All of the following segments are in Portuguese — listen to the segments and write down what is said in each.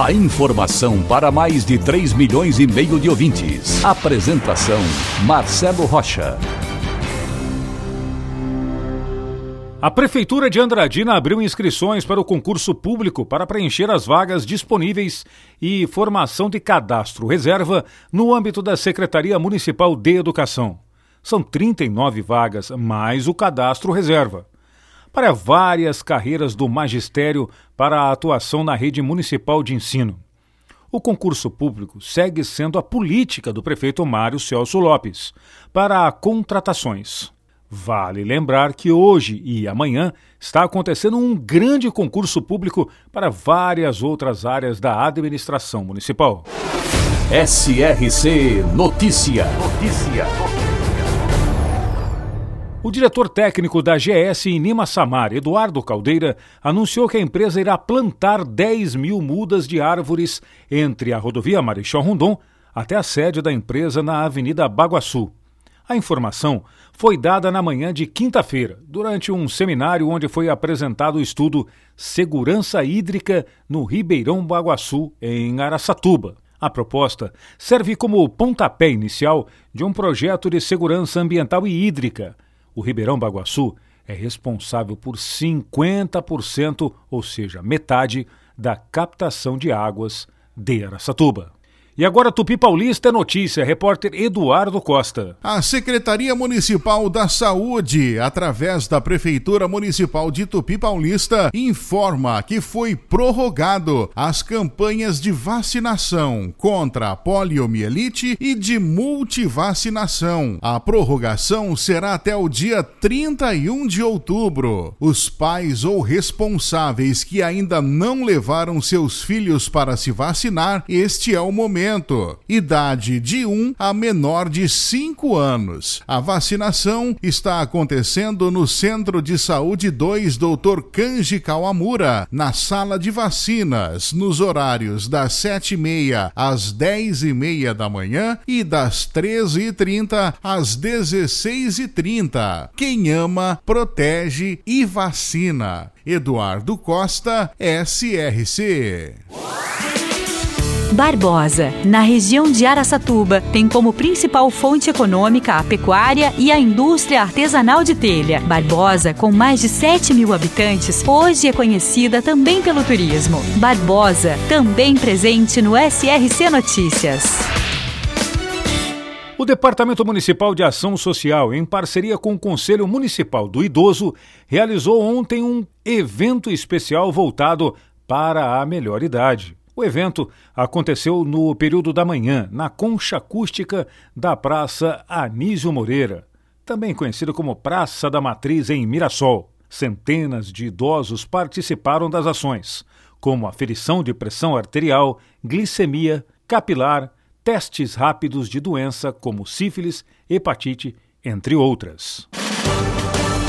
A informação para mais de 3 milhões e meio de ouvintes. Apresentação Marcelo Rocha. A Prefeitura de Andradina abriu inscrições para o concurso público para preencher as vagas disponíveis e formação de cadastro reserva no âmbito da Secretaria Municipal de Educação. São 39 vagas, mais o cadastro reserva. Para várias carreiras do magistério para a atuação na rede municipal de ensino. O concurso público segue sendo a política do prefeito Mário Celso Lopes para contratações. Vale lembrar que hoje e amanhã está acontecendo um grande concurso público para várias outras áreas da administração municipal. SRC Notícia. Notícia. O diretor técnico da GS em Nima Samar, Eduardo Caldeira, anunciou que a empresa irá plantar 10 mil mudas de árvores entre a rodovia Marechal Rondon até a sede da empresa na Avenida Baguaçu. A informação foi dada na manhã de quinta-feira, durante um seminário onde foi apresentado o estudo Segurança Hídrica no Ribeirão Baguaçu, em Araçatuba. A proposta serve como pontapé inicial de um projeto de segurança ambiental e hídrica o Ribeirão Baguaçu é responsável por 50%, ou seja, metade, da captação de águas de Aracatuba. E agora Tupi Paulista é notícia, repórter Eduardo Costa. A Secretaria Municipal da Saúde, através da Prefeitura Municipal de Tupi Paulista, informa que foi prorrogado as campanhas de vacinação contra a poliomielite e de multivacinação. A prorrogação será até o dia 31 de outubro. Os pais ou responsáveis que ainda não levaram seus filhos para se vacinar, este é o momento momento, idade de 1 a menor de 5 anos. A vacinação está acontecendo no Centro de Saúde 2 Dr. Kanji Kawamura, na sala de vacinas, nos horários das 7h30 às 10h30 da manhã e das 13h30 às 16h30. Quem ama, protege e vacina. Eduardo Costa, SRC. Barbosa, na região de Araçatuba, tem como principal fonte econômica a pecuária e a indústria artesanal de telha. Barbosa, com mais de 7 mil habitantes, hoje é conhecida também pelo turismo. Barbosa, também presente no SRC Notícias. O Departamento Municipal de Ação Social, em parceria com o Conselho Municipal do Idoso, realizou ontem um evento especial voltado para a melhor idade. O evento aconteceu no período da manhã, na concha acústica da Praça Anísio Moreira, também conhecida como Praça da Matriz em Mirassol. Centenas de idosos participaram das ações, como aferição de pressão arterial, glicemia, capilar, testes rápidos de doença como sífilis, hepatite, entre outras.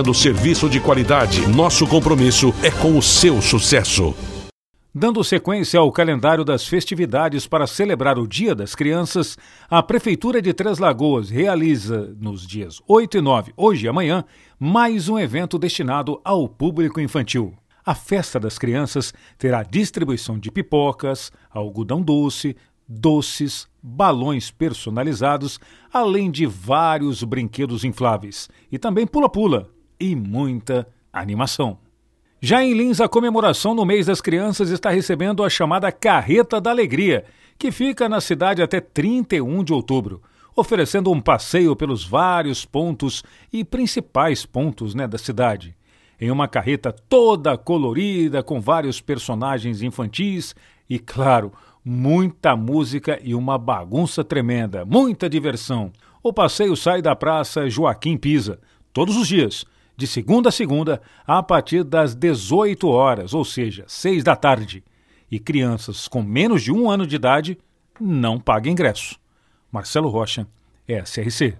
oferecendo serviço de qualidade. Nosso compromisso é com o seu sucesso. Dando sequência ao calendário das festividades para celebrar o Dia das Crianças, a Prefeitura de Três Lagoas realiza, nos dias 8 e 9, hoje e amanhã, mais um evento destinado ao público infantil. A Festa das Crianças terá distribuição de pipocas, algodão doce, doces, balões personalizados, além de vários brinquedos infláveis e também pula-pula e muita animação. Já em Lins, a comemoração no mês das crianças está recebendo a chamada Carreta da Alegria, que fica na cidade até 31 de outubro, oferecendo um passeio pelos vários pontos e principais pontos né, da cidade. Em uma carreta toda colorida, com vários personagens infantis e, claro, muita música e uma bagunça tremenda, muita diversão. O passeio sai da Praça Joaquim Pisa, todos os dias de segunda a segunda, a partir das 18 horas, ou seja, 6 da tarde. E crianças com menos de um ano de idade não pagam ingresso. Marcelo Rocha, SRC.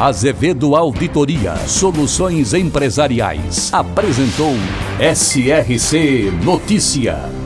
Azevedo Auditoria Soluções Empresariais apresentou SRC Notícia.